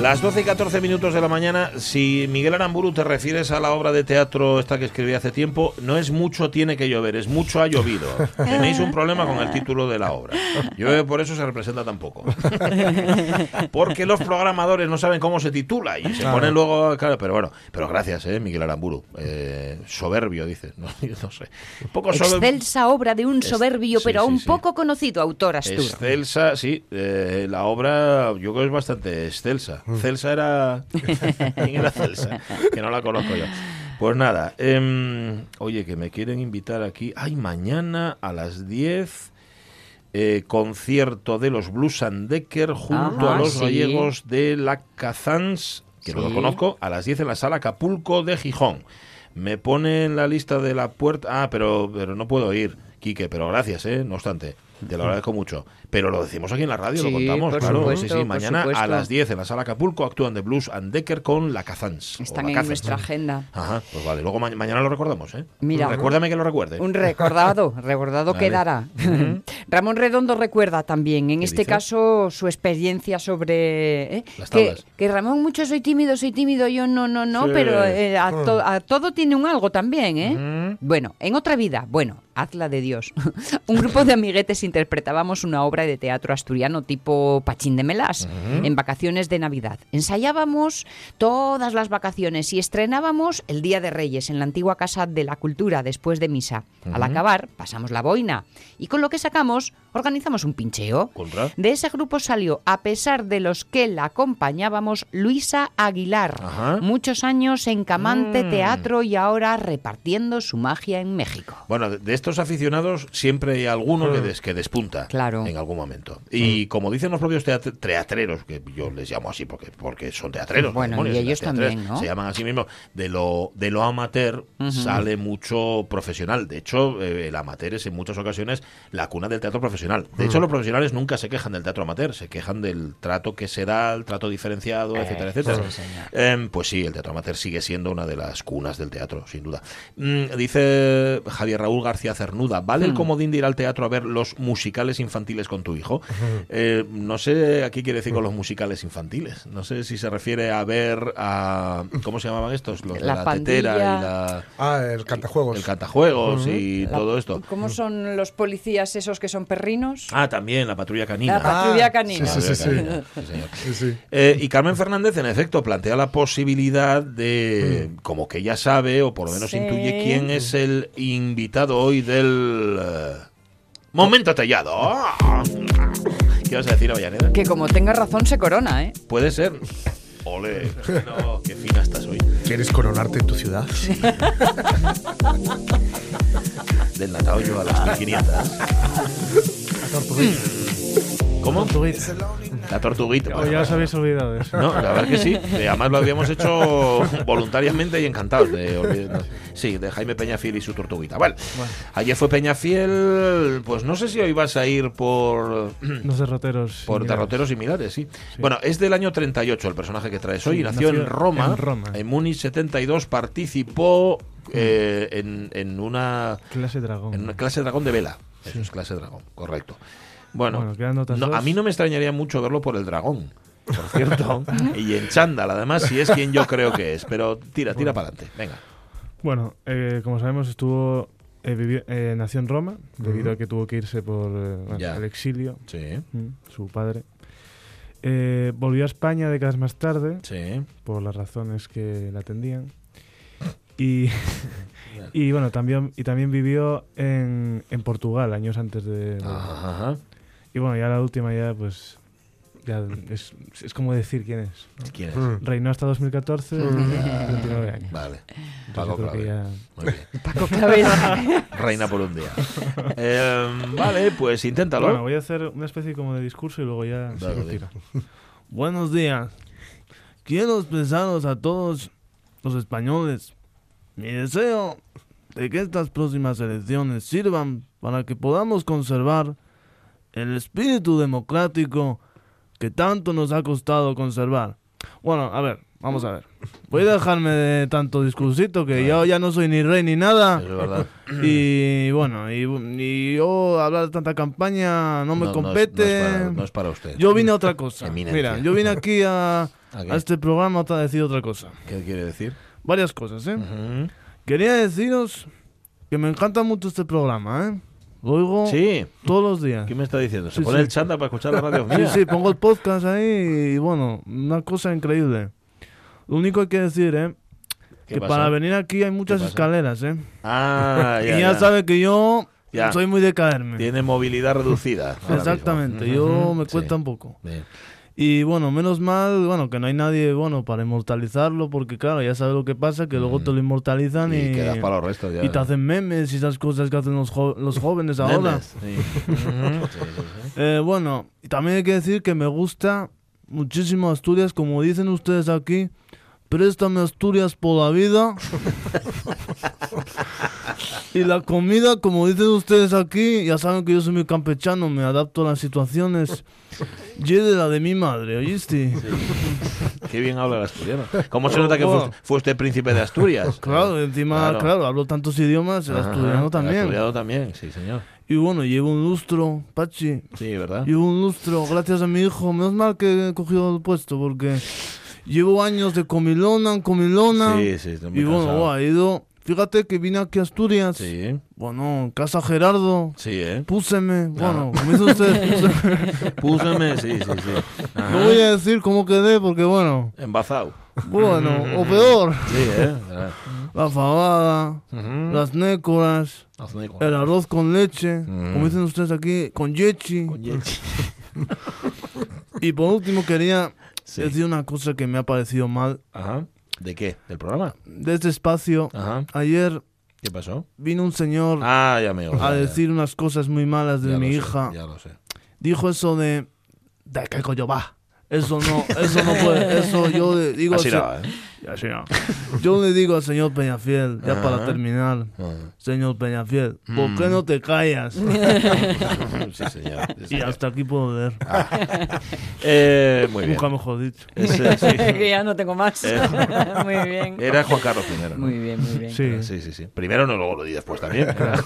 Las 12 y 14 minutos de la mañana, si Miguel Aramburu te refieres a la obra de teatro esta que escribí hace tiempo, no es mucho tiene que llover, es mucho ha llovido. Tenéis un problema con el título de la obra. Yo por eso se representa tampoco. Porque los programadores no saben cómo se titula y se ponen luego, claro, pero bueno, pero gracias, eh, Miguel Aramburu. Eh, soberbio, dice. No, no sé. Un poco soberbio. Excelsa obra de un Es- soberbio, sí, pero sí, un sí. poco conocido autor Astur. Excelsa, sí, eh, la obra yo creo que es bastante excelsa. Celsa era... ¿Quién era Celsa? Que no la conozco yo. Pues nada, em, oye, que me quieren invitar aquí. Ay, mañana a las 10, eh, concierto de los Blues and Decker junto Ajá, a los sí. gallegos de la Cazans, que no lo conozco, a las 10 en la sala Acapulco de Gijón. Me pone en la lista de la puerta. Ah, pero, pero no puedo ir, Quique, pero gracias, ¿eh? No obstante, te lo agradezco mucho. Pero lo decimos aquí en la radio, Sí, lo contamos, por claro. supuesto, sí, sí, por mañana a las 10 en la sala Acapulco actúan de Blues and Decker con la Cazans. Están en nuestra agenda. Ajá, pues vale. Luego ma- mañana lo recordamos, ¿eh? Mira. Recuérdame que lo recuerde. Un recordado, recordado Vale. quedará. Ramón Redondo recuerda también, en ¿Qué este dice? caso, su experiencia sobre... ¿eh? Las que, que Ramón, mucho soy tímido, soy tímido, yo no, no, no, Sí. pero eh, a, Mm. to- a todo tiene un algo también, ¿eh? Bueno, en otra vida, bueno, hazla de Dios. un grupo de amiguetes interpretábamos una obra de teatro asturiano tipo Pachín de Melás en vacaciones de Navidad. Ensayábamos todas las vacaciones y estrenábamos el Día de Reyes en la antigua Casa de la Cultura después de misa. Al acabar, pasamos la boina y con lo que sacamos, organizamos un pincheo. Contra. De ese grupo salió, a pesar de los que la acompañábamos, Luisa Aguilar. Ajá. Muchos años en Camante Mm. Teatro y ahora repartiendo su magia en México. Bueno, de, estos aficionados siempre hay alguno que, des- que despunta Claro. en algún momento. Y como dicen los propios teat- teatreros, que yo les llamo así porque, porque son teatreros. Bueno, demonios, y ellos también, ¿no? Se llaman a sí mismos. De lo, de lo amateur sale mucho profesional. De hecho, eh, el amateur es en muchas ocasiones la cuna del teatro profesional. De hecho, Mm. los profesionales nunca se quejan del teatro amateur, se quejan del trato que se da, el trato diferenciado, etcétera, etcétera. sí, señor. Em, pues sí, el teatro amateur sigue siendo una de las cunas del teatro, sin duda. Mm, dice Javier Raúl García Cernuda, ¿vale el Hmm. comodín de ir al teatro a ver los musicales infantiles con tu hijo? Eh, no sé a qué quiere decir con los musicales infantiles. No sé si se refiere a ver a... ¿Cómo se llamaban estos? Los de La la, tetera y la... Ah, el cantajuegos. El cantajuegos y La- todo esto. ¿Cómo son los policías esos que son perrinos? Ah, también, la patrulla canina. La patrulla canina. Sí, sí, sí. sí. Canina, sí. Sí, sí. Eh, y Carmen Fernández, en efecto, plantea la posibilidad de, como que ella sabe, o por lo menos Sí. intuye quién es el invitado hoy del eh, Momento Tellado. ¡Ah! ¿Qué vas a decir, Avellaneda? Que como tenga razón se corona, ¿eh? Puede ser. Ole, no, qué fina estás hoy. ¿Quieres coronarte en tu ciudad? Del Natao yo a las 1500. ¿Cómo? Tortuguita. La tortuguita. Oh, ya os habéis olvidado de eso. No, la verdad que sí. Eh, Además lo habíamos hecho voluntariamente y encantados de olvidarnos. Sí, de Jaime Peñafiel y su tortuguita. Bueno, Bueno. ayer fue Peñafiel, pues no sé si hoy vas a ir por Los derroteros. por similares. derroteros similares, sí. Bueno, es del año 38 el personaje que traes hoy. Sí, nació, nació en Roma, en Roma. en Múnich 72, participó eh, en, en una Clase dragón. en una clase dragón de vela. Eso es clase dragón, correcto. Bueno, Bueno, no, a mí no me extrañaría mucho verlo por el dragón, por cierto. y en chándal, además, si es quien yo creo que es. Pero tira, tira para adelante. Venga. Bueno, eh, como sabemos, estuvo. eh, vivió- eh, nació en Roma, debido a que tuvo que irse por eh, bueno, el exilio, Sí. mm, su padre. Eh, volvió a España décadas más tarde, Sí. por las razones que la atendían. Y, y bueno, también, y también vivió en, en Portugal años antes de... Ajá. Y bueno, ya la última ya pues... Ya es, es como decir quién es. ¿no? ¿Quién es? Mm. Reinó hasta 2014, 29 años. Vale. Paco Claver. ya- Muy bien. Paco Clavel. Reina por un día. Eh, vale, pues inténtalo. Bueno, voy a hacer una especie como de discurso y luego ya se retira. Buenos días. Quiero expresaros a todos los españoles mi deseo de que estas próximas elecciones sirvan para que podamos conservar el espíritu democrático que tanto nos ha costado conservar. Bueno, a ver, vamos a ver. Voy a dejarme de tanto discursito que yo ya no soy ni rey ni nada. Es verdad. Y bueno, y, y yo hablar de tanta campaña no me No- no es- compete. No es, para, no es para usted. Yo vine a otra cosa. Eminencia. Mira, yo vine aquí a, ¿A este programa a decir otra cosa. ¿Qué quiere decir? Varias cosas, ¿eh? Quería deciros que me encanta mucho este programa, ¿eh? Lo oigo Sí. todos los días. ¿Qué me está diciendo? ¿Se Sí, pone sí. el chándal para escuchar la radio Sí, mía? sí, pongo el podcast ahí y bueno, una cosa increíble. Lo único que hay que decir, ¿eh? ¿Qué Que pasa? para venir aquí hay muchas escaleras, ¿eh? Ah, y ya, ya, ya. sabe que yo Ya. soy muy de caerme. Tiene movilidad reducida. Exactamente, yo me cuesta un poco. Bien. Y bueno, menos mal, bueno, que no hay nadie, bueno, para inmortalizarlo, porque claro, ya sabes lo que pasa, que luego te lo inmortalizan y, Y quedas para los restos ya. y te hacen memes y esas cosas que hacen los, jo- los jóvenes ahora. Sí. Eh, bueno, también hay que decir que me gusta muchísimo Asturias, como dicen ustedes aquí, préstame Asturias por la vida. y la comida, como dicen ustedes aquí, ya saben que yo soy muy campechano, me adapto a las situaciones. Y de la de mi madre, ¿oíste? Qué bien habla el asturiano. ¿Cómo se nota que fue, fue usted príncipe de Asturias? Claro, encima, claro, hablo tantos idiomas, el Ajá, asturiano El también. asturiano también, sí, señor. Y bueno, llevo un lustro, Pachi. Sí, ¿verdad? Llevo un lustro, gracias a mi hijo. Menos mal que he cogido el puesto, porque llevo años de comilona comilona. Sí, sí, estoy muy y bueno, he ido. Fíjate que vine aquí a Asturias. Sí, Bueno, casa Gerardo. sí, ¿eh? Púseme. Bueno, como dicen ustedes, púseme. Púseme, sí, sí, sí. Ajá. No voy a decir cómo quedé, porque bueno. Embazado. Bueno, o peor. Sí, ¿eh? Verdad. La fabada, Ujú. las nécoras, Hazme con- el arroz con leche. Mm. Como dicen ustedes aquí, con yechi. con Yechi. Y por último quería Sí. decir una cosa que me ha parecido mal. Ajá. ¿De qué? ¿Del programa? De este espacio, Ajá. ayer ¿Qué pasó? vino un señor Ah, ya me a decir unas cosas muy malas de mi hija. ya lo sé. Dijo eso de... ¿De qué coño va? Eso no, eso no puede, eso yo digo... Así se- ¿eh? Así no. Yo le digo al señor Peñafiel, ya para terminar, Ah. señor Peñafiel, ¿por Mm. qué no te callas? sí, señor. sí, y hasta aquí puedo leer. Eh, muy bien. Nunca mejor dicho. Ese, sí. que ya no tengo más. Eh. muy bien. Era Juan Carlos I. ¿no? Muy bien, muy bien. Sí. Sí, sí, sí. Primero no, luego lo di después también. Era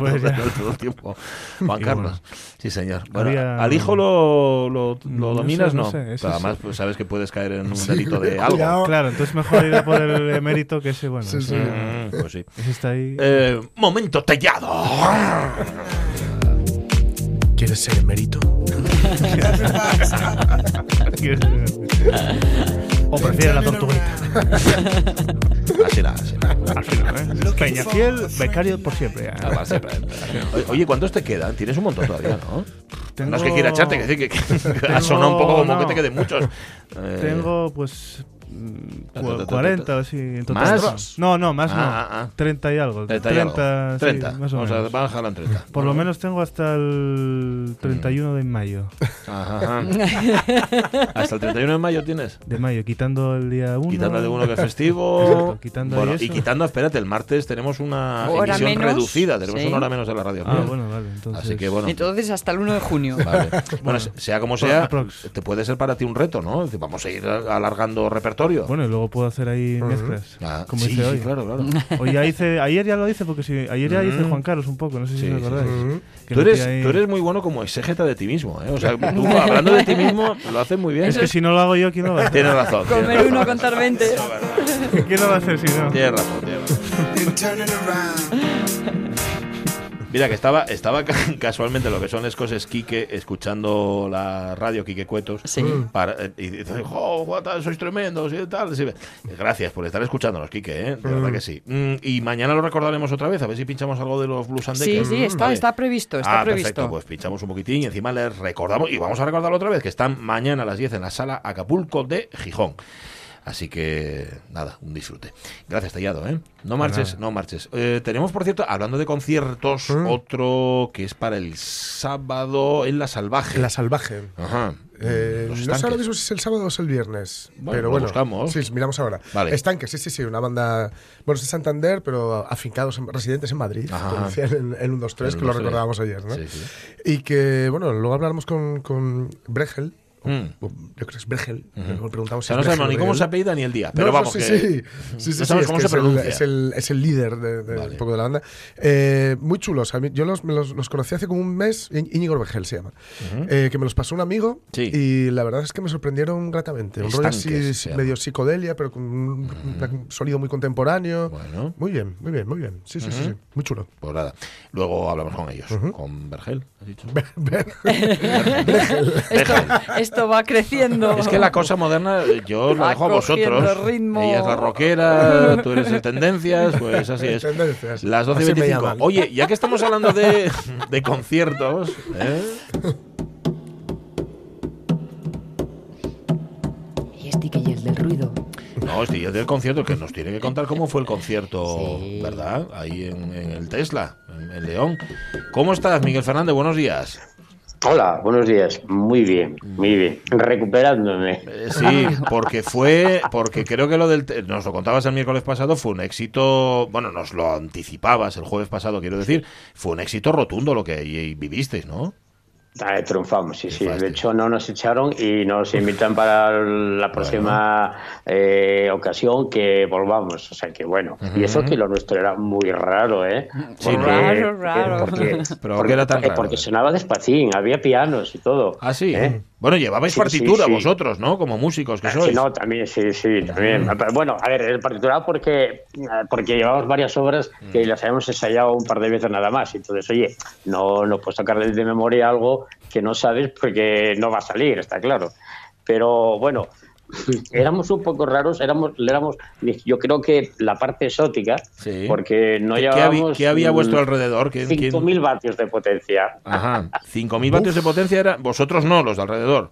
después todo, el tiempo. Juan Y Carlos. Sí, señor. Bueno, Había- al hijo lo, lo, lo No dominas, sé, ¿no? no sé, Pero además, sí. pues, sabes que puedes caer en un delito de algo. Claro, entonces mejor ir a por el emérito que ese, bueno, Sí, ese, sí. Mm, pues sí. ese está ahí. Eh, momento tellado. ¿Quieres ser emérito? o prefiere la tortuguita. Así era, así era. Al final, ¿eh? Peñafiel, becario por siempre. ya. Ah, va, siempre. Oye, Oye, ¿cuántos te quedan? Tienes un montón todavía, ¿no? Tengo- No es que quiera echarte, que, decir que, que ha sonado un poco como que te queden muchos. Eh, Tengo, pues, mm, Ta, ta, cu- ta, ta, 40 ta. o así. en total. ¿Más? No, no, más Ah, no. ah, ah. 30 y algo. 30 y algo. 30, sí, 30. más o Vamos a menos. bajarla en 30. Por lo menos tengo hasta el 31 de mayo. Ajá. Hasta el 31 de mayo tienes. De mayo, quitando el día 1. Quitando de uno que es festivo. Exacto, quitando bueno, y quitando, espérate, el martes tenemos una Hora emisión menos, reducida. Tenemos sí. una hora menos en la radio. Ah, bueno, vale. Entonces, Así que bueno. Entonces hasta el 1 de junio. Vale. Bueno, se- sea como sea, aprox. te puede ser para ti un reto, ¿no? Es decir, Vamos a ir alargando repertorio. Bueno, y luego puedo hacer ahí mezclas. Ah, como sí, hice sí, hoy. claro, claro. Hoy ya hice, ayer ya lo hice porque sí, ayer ya hice. Juan Carlos un poco, no sé si Sí, os acordáis. Tú eres, ahí- tú eres muy bueno como exégeta de ti mismo, ¿eh? O sea, tú hablando de ti mismo lo haces muy bien. Es que si no lo hago yo, ¿quién lo va a hacer? Tienes razón. tienes Comer razón. uno, contar 20. ¿Quién lo va a hacer si no? Tienes razón, tienes razón. Mira, que estaba, estaba ca- casualmente lo que son las cosas Quique, escuchando la radio Quique Cuetos. Sí. para- eh, y dice, ¡oh, guata, sois tremendos! Y tal. Sí, Gracias por estar escuchándonos, Quique, ¿eh? de verdad que sí. Mm, y mañana lo recordaremos otra vez, a ver si pinchamos algo de los Blues and Sí, sí, está, Vale. está previsto, está ah, previsto. perfecto, pues pinchamos un poquitín y encima les recordamos, y vamos a recordarlo otra vez, que están mañana a las 10 en la sala Acapulco de Gijón. Así que, nada, un disfrute. Gracias, Tallado, ¿eh? No marches, no marches. Eh, tenemos, por cierto, hablando de conciertos, otro que es para el sábado en La Salvaje. La salvaje. Ajá. Eh, no sé ahora mismo si es el sábado o es el viernes. Bueno, pero bueno, buscamos. Sí, miramos ahora. Vale. Estanques, sí, sí, sí, una banda. Bueno, es de Santander, pero afincados, en, residentes en Madrid. En, en 1, 2, 3, En que lo 1, 2, 3. recordábamos ayer, ¿no? Sí, sí. Y que, bueno, luego hablaremos con, con Bregel. Mm. Yo creo que es Bregel. Le preguntamos O sea, si no es sabemos ni cómo o se apellida ni el día. Pero no, vamos, sí, que sí, sí, sí, no sí, sabemos es cómo que se es el- pronuncia. Es el, es el líder de, de- Vale. un poco de la banda. Eh, muy chulos. A mí- yo los, me los, los conocí hace como un mes. Íñigo Bregel se llama. Eh, que me los pasó un amigo. Sí. Y la verdad es que me sorprendieron gratamente. Un rollo así, medio psicodelia, pero con un, un sonido muy contemporáneo. Bueno. Muy bien, muy bien, muy bien. Sí, sí, sí, sí. Muy chulo. Pues nada, luego hablamos con ellos. Con Bergel, has dicho. Esto, esto va creciendo. Es que la cosa moderna, yo lo Va dejo a vosotros. ritmo. Ella es la rockera, tú eres el tendencias, pues así es. Tendencias. Las 12 y Así me 25. llaman. Oye, ya que estamos hablando de, de conciertos, ¿eh? Y este que ya es del ruido. No, estoy del concierto, que nos tiene que contar cómo fue el concierto, Sí. ¿verdad? Ahí en, en el Tesla, en, en León. ¿Cómo estás, Miguel Fernández? Buenos días. Hola, buenos días. Muy bien, muy bien. Recuperándome. Eh, Sí, porque fue, porque creo que lo del, nos lo contabas el miércoles pasado, fue un éxito, bueno, nos lo anticipabas el jueves pasado, quiero decir, fue un éxito rotundo lo que vivisteis, ¿no? Ah, triunfamos, sí, sí. De hecho, no nos echaron y nos invitan para la próxima eh, ocasión que volvamos. O sea que bueno. Y eso que lo nuestro era muy raro, ¿eh? Sí, ¿no? Raro, raro. Porque, Pero porque- ¿qué era tan eh, raro? porque sonaba despacín, había pianos y todo. Ah, sí. ¿eh? Bueno, llevabais Sí, partitura sí, sí. vosotros, ¿no? Como músicos que Ah, sois. Sí, no, también, sí, sí, también. Pero Bueno, a ver, el partitura porque, porque llevamos varias obras que las habíamos ensayado un par de veces nada más. Entonces, oye, no, no puedes sacar de memoria algo que no sabes porque no va a salir, está claro. Pero bueno, éramos un poco raros, éramos, éramos yo creo que la parte exótica, Sí. porque no ¿Qué, qué había, llevábamos... qué había a vuestro alrededor? ¿Quién- quién- 5.000 vatios de potencia. Ajá, 5.000 vatios de potencia era vosotros no, los de alrededor.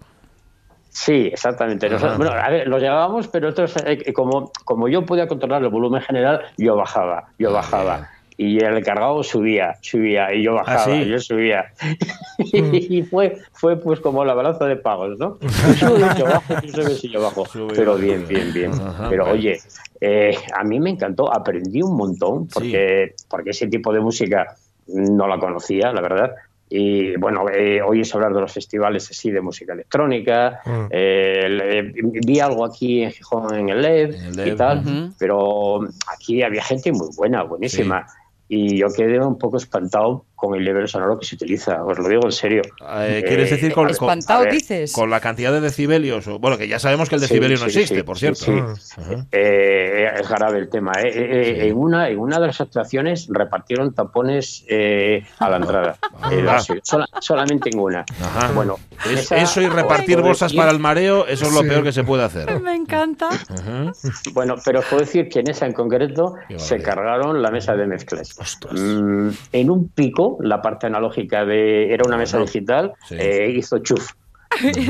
Sí, exactamente. Nosotros- bueno, a ver, los llevábamos, pero otros, eh, como, como yo podía controlar el volumen general, yo bajaba, yo Ah, bajaba. Y el cargado subía, subía, y yo bajaba, sí? y yo subía. y fue, fue pues como la balanza de pagos, ¿no? Subes, yo bajo, tú subes y yo bajo. Pero bien, bien, bien. Ajá, Pero oye, eh, a mí me encantó, aprendí un montón, porque, porque ese tipo de música no la conocía, la verdad. Y bueno, eh, oyes hablar de los festivales así de música electrónica. Mm. eh, le- vi algo aquí en Gijón en el LED, y tal, pero aquí había gente muy buena, buenísima. Y yo quedé un poco espantado con el nivel sonoro que se utiliza, os lo digo en serio. Eh, ¿Quieres decir con, Espantado, dices. con la cantidad de decibelios? o- Bueno, que ya sabemos que el Sí, decibelio no sí, existe, sí, por cierto. sí. Ajá. Eh, es grave el tema. ¿eh? Eh, Sí. en, una, en una de las actuaciones repartieron tapones eh, a la entrada. Eh, Ah. sí, sola- solamente en una. Ajá. Bueno, Es- esa- eso y repartir bolsas para el mareo, eso es lo peor que se puede hacer. Me encanta. Ajá. Bueno, pero os puedo decir que en esa en concreto Qué se cargaron la mesa de mezclas. Mm, en un pico, la parte analógica de era una mesa digital, sí. eh, hizo chuf.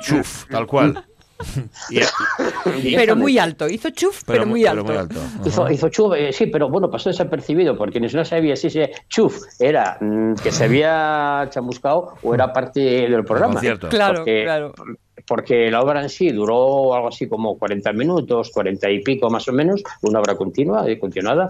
Chuf, tal cual. Y- y- Pero muy alto. Hizo chuf, pero, mu- muy alto. alto. Hizo, chuf, eh, sí, pero bueno, pasó desapercibido porque ni no sabía si ese chuf era mm, que se había chamuscado o era parte del programa. Claro, Porque- claro. Porque la obra en sí duró algo así como 40 minutos, 40 y pico más o menos, una obra continua y continuada.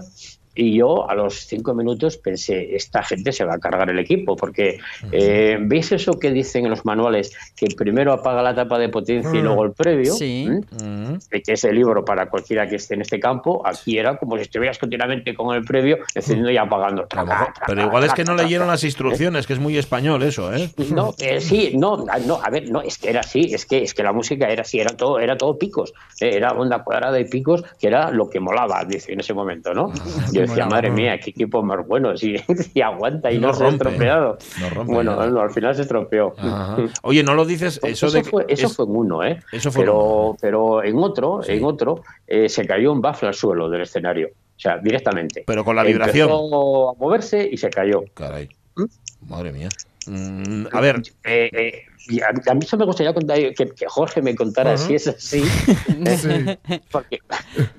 Y yo a los cinco minutos pensé, esta gente se va a cargar el equipo, porque eh, ¿veis eso que dicen en los manuales? Que primero apaga la tapa de potencia y luego el previo. Sí. ¿Mm? Que es el libro para cualquiera que esté en este campo, aquí era como si estuvieras continuamente con el previo, encendiendo y apagando. A lo mejor- Pero igual es que no leyeron las instrucciones, que es muy español eso, ¿eh? No, eh, sí, no, no, a ver, no, es que era así, es que es que la música era así, era todo, era todo picos, eh, era onda cuadrada y picos, que era lo que molaba, dice en ese momento, ¿no? Yo decía, madre mía, qué equipo más bueno, si, si aguanta y no, no se ha estropeado. no rompe bueno, no, al final se estropeó. Ajá. Oye, no lo dices, eso, Eso, de fue, eso es- fue en uno, ¿eh? Eso fue pero, uno. pero en otro, Sí. en otro, eh, se cayó un bafle al suelo del escenario. O sea, directamente. Pero con la vibración. Empezó a moverse y se cayó. Caray. ¿Mm? Madre mía. Mm, a ver, Eh, eh, y a, a mí eso me gustaría contar, que, que Jorge me contara si es así, Sí. porque,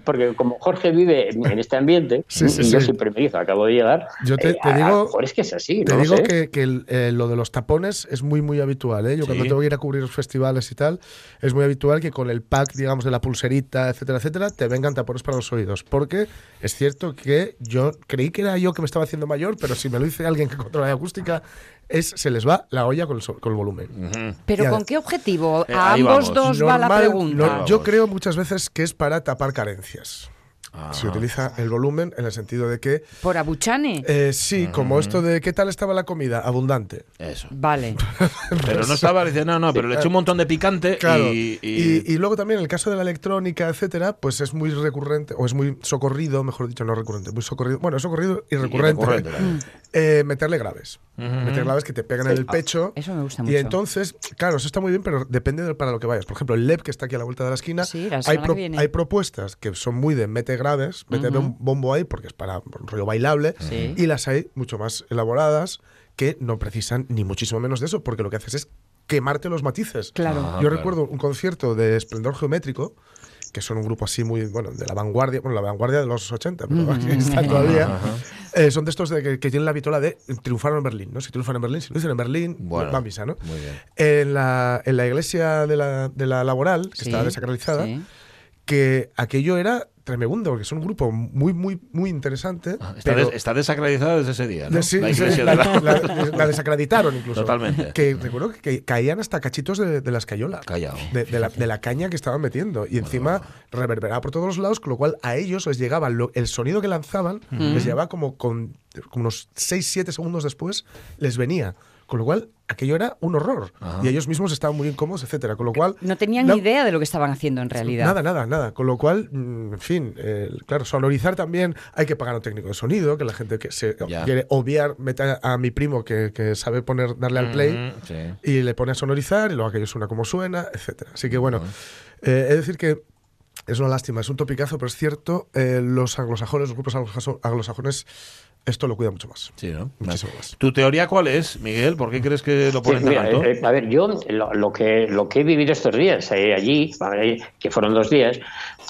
porque como Jorge vive en, en este ambiente, Sí, sí, y yo soy primerizo, acabo de llegar, Yo te- eh, te a- a digo- lo mejor es que es así, Te no digo sé. que, que el- eh, lo de los tapones es muy, muy habitual. ¿eh? Yo cuando tengo que ir a cubrir los festivales y tal, es muy habitual que con el pack, digamos, de la pulserita, etcétera, etcétera, te vengan tapones para los oídos. Porque es cierto que yo creí que era yo que me estaba haciendo mayor, pero si me lo dice alguien que controla la acústica, es, se les va la olla con el, so- con el volumen. ¿Pero Ya. con qué objetivo? Eh, A ambos vamos. dos va la pregunta. no, yo creo muchas veces que es para tapar carencias. Ah. Se utiliza el volumen en el sentido de que, ¿Por Abuchane? eh, sí, como esto de ¿qué tal estaba la comida? Abundante. Eso. Vale. Pero no estaba diciendo, no, no, pero le eché un montón de picante Claro. y, Y, y- y luego también en el caso de la electrónica, etcétera, pues es muy recurrente, o es muy socorrido, mejor dicho, no recurrente, muy socorrido, bueno, socorrido y recurrente. eh, meterle graves. Meter graves que te pegan en el pecho. Eso me gusta Y mucho. entonces, claro, eso está muy bien, pero depende de para lo que vayas. Por ejemplo, el LEP que está aquí a la vuelta de la esquina, Sí, la hay, hay propuestas que son muy de mete graves, mete un bombo ahí porque es para un rollo bailable, y las hay mucho más elaboradas que no precisan ni muchísimo menos de eso, porque lo que haces es quemarte los matices. Claro. Ah, Yo claro. recuerdo un concierto de Esplendor Geométrico, que son un grupo así muy, bueno, de la vanguardia, bueno, la vanguardia de los 80, pero aquí están todavía. Eh, son de estos de que, que tienen la vitola de triunfaron en Berlín, ¿no? Si triunfan en Berlín, si lo dicen en Berlín, Bueno, va a misa, ¿no? muy bien. En la, en la iglesia de la, de la laboral, que Sí, está desacralizada, sí. que aquello era tremendo, porque son un grupo muy, muy, muy interesante. Ah, Está, pero- des- está desacreditada desde ese día, ¿no? sí, la sí, iglesia la, de la... la- desacreditaron incluso. Totalmente. Que recuerdo que caían hasta cachitos de, de la escayola. Callao. De, de la, de la caña que estaban metiendo. Y encima reverberaba por todos los lados, con lo cual a ellos les llegaba lo- el sonido que lanzaban, les llevaba como con como unos 6-7 segundos después, les venía. Con lo cual, aquello era un horror. Ajá. Y ellos mismos estaban muy incómodos, etcétera. Con lo cual. No tenían no- ni idea de lo que estaban haciendo en realidad. Nada, nada, nada. Con lo cual, mm, en fin, eh, claro, sonorizar también hay que pagar a un técnico de sonido, que la gente que se Ya. quiere obviar, mete a, mi primo que, que sabe poner, darle al play sí. y le pone a sonorizar y luego aquello suena como suena, etcétera. Así que bueno, eh, es decir que es una lástima, es un topicazo, pero es cierto, eh, los anglosajones, los grupos anglosajo- anglosajones, esto lo cuida mucho más. Sí, ¿no? Muchísimo más. ¿Tu teoría cuál es, Miguel? ¿Por qué crees que lo Sí, ponen tan mira, alto? eh, a ver, yo lo, lo que, lo que he vivido estos días eh, allí, que fueron dos días,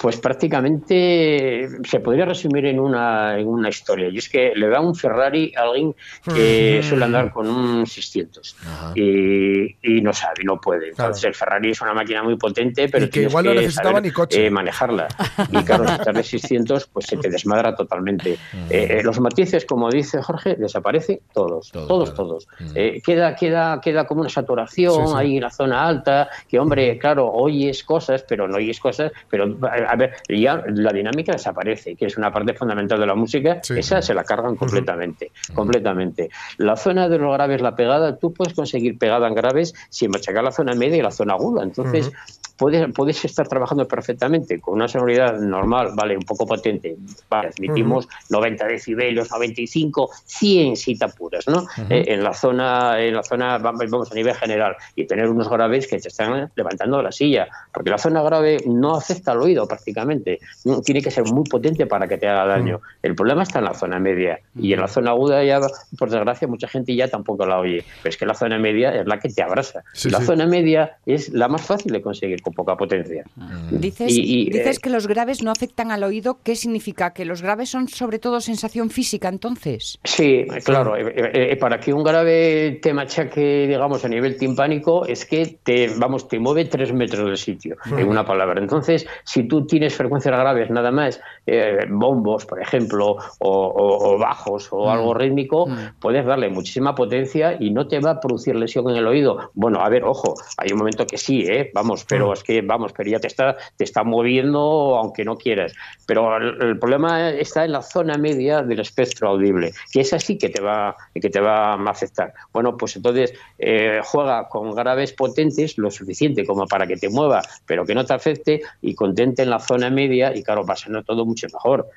pues prácticamente se podría resumir en una, en una historia. Y es que le da un Ferrari a alguien que suele andar con un 600 Ajá. y, y no sabe, no puede. Claro. Entonces el Ferrari es una máquina muy potente, pero Y que igual no necesitaba saber, ni coche. eh, manejarla. Y claro, si estás de 600, pues se te desmadra totalmente. Eh, eh, los matices, como dice Jorge, desaparecen todos, Todo, todos, claro. todos. Mm. Eh, queda, queda, queda como una saturación Sí, sí. ahí en la zona alta, que hombre, claro, oyes cosas, pero no oyes cosas, pero a ver, ya la dinámica desaparece, que es una parte fundamental de la música, Sí. esa se la cargan completamente, completamente. La zona de los graves, la pegada, tú puedes conseguir pegada en graves sin machacar la zona media y la zona aguda, entonces puedes, puedes estar trabajando perfectamente con una sonoridad normal, vale, un poco potente, vale, admitimos 90 decibelios, 95, 100 si te apuras, ¿no? Eh, en la zona, en la zona, vamos, a nivel general, y tener unos graves que te están levantando de la silla, porque la zona grave no afecta al oído prácticamente, tiene que ser muy potente para que te haga daño. El problema está en la zona media, y en la zona aguda ya, por desgracia, mucha gente ya tampoco la oye, pero es que la zona media es la que te abraza. Sí, la sí. zona media es la más fácil de conseguir con poca potencia. Dices, Y- y, dices eh, que los graves no afectan al oído. ¿Qué significa? ¿Que los graves son sobre todo sensación física entonces? Sí, claro. eh, eh, para que un grave te machaque, digamos, a nivel timpánico, es que te, vamos, te mueve tres metros del sitio, en una palabra. Entonces, si tú tienes frecuencias graves nada más, eh, bombos, por ejemplo, o, o- o bajos o algo rítmico, puedes darle muchísima potencia y no te va a producir lesión en el oído. Bueno, a ver, ojo, hay un momento que sí, ¿eh? Vamos, pero que, vamos, pero ya te está, te está moviendo aunque no quieras. Pero el, problema está en la zona media del espectro audible, que es así que te va, que te va a afectar. Bueno, pues entonces eh, juega con graves potentes lo suficiente como para que te mueva, pero que no te afecte y contente en la zona media y claro, va ser todo mucho mejor.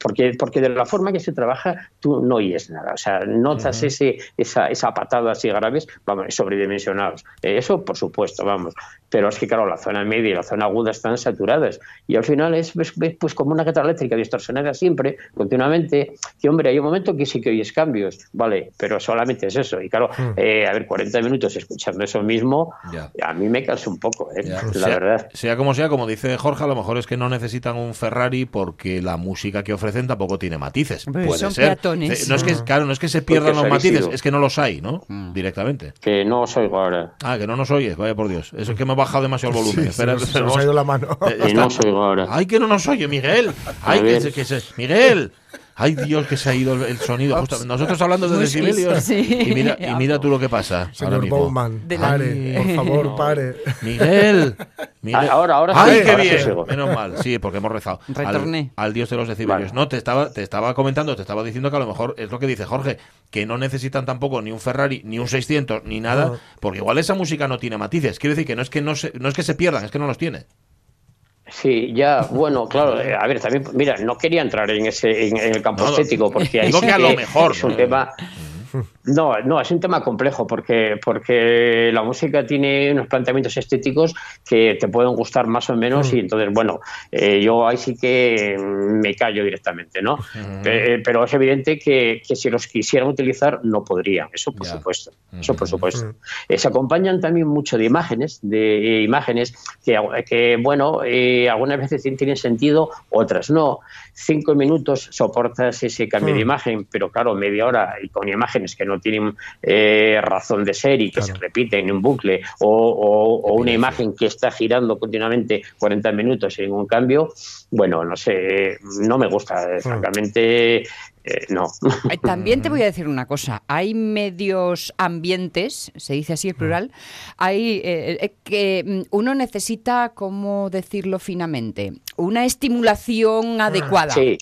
Porque, porque de la forma que se trabaja tú no oyes nada, o sea, notas ese, esa, esa patada así graves, vamos, sobredimensionados. Eso, por supuesto, vamos. Pero es que, claro, la zona media y la zona aguda están saturadas. Y al final es pues, pues, pues como una guitarra eléctrica distorsionada siempre, continuamente. Que, hombre, hay un momento que sí que oyes cambios, ¿vale? Pero solamente es eso. Y claro, eh, a ver, 40 minutos escuchando eso mismo, Ya. a mí me cansa un poco, ¿eh? Ya. la sea, verdad. sea como sea, como dice Jorge, a lo mejor es que no necesitan un Ferrari porque la música que ofrecen tampoco tiene matices. Puede son ser. peatones. Eh, No es que, claro, no es que se pierdan Porque los es matices, es que no los hay, ¿no? Directamente. Que no os oigo ahora. Ah, que no nos oyes, vaya por Dios. Eso es que me ha bajado demasiado el volumen. Sí, Espera, se se nos ha ido la mano. Eh, Que no os oigo ahora. Ay, que no nos oye, Miguel. Ay, que que se- Miguel. Ay, Dios, que se ha ido el, sonido. Justo- nosotros hablando de decibelios. sí. Y mira, y mira tú lo que pasa. ahora Señor mismo. Bowman, pare, por favor, pare. Miguel. Miguel. Ah, ahora- ahora Ay, sí, qué ahora bien. Menos mal. Sí, porque hemos rezado. Al, Retorné. al dios de los decibelios. Vale. No, te estaba, te estaba comentando, te estaba diciendo que a lo mejor es lo que dice Jorge, que no necesitan tampoco ni un Ferrari, ni un 600, ni nada, porque igual esa música no tiene matices. Quiere decir que no es que no se, no es que se pierdan, es que no los tiene. Sí, ya, bueno, claro, eh, a ver, también, mira, no quería entrar en ese en, en el campo No, estético porque ahí digo que a lo mejor, es un tema no, no, es un tema complejo porque, porque la música tiene unos planteamientos estéticos que te pueden gustar más o menos y entonces, bueno, eh, yo ahí sí que mm, me callo directamente, ¿no? Eh, pero es evidente que, que si los quisieran utilizar no podrían, eso por supuesto, eso por supuesto. Eh, se acompañan también mucho de imágenes, de eh, imágenes que, que bueno, eh, algunas veces tienen sentido, otras no. Cinco minutos soportas ese cambio de imagen, pero claro, media hora y con imágenes que no tienen eh, razón de ser y que se repiten en un bucle, o, o- o una imagen que está girando continuamente 40 minutos sin ningún cambio, bueno, no sé, no me gusta, eh, francamente, eh, no. También te voy a decir una cosa. Hay medios ambientes, se dice así el plural, hay eh, eh, que mm, uno necesita, ¿cómo decirlo finamente? Una estimulación adecuada. Sí.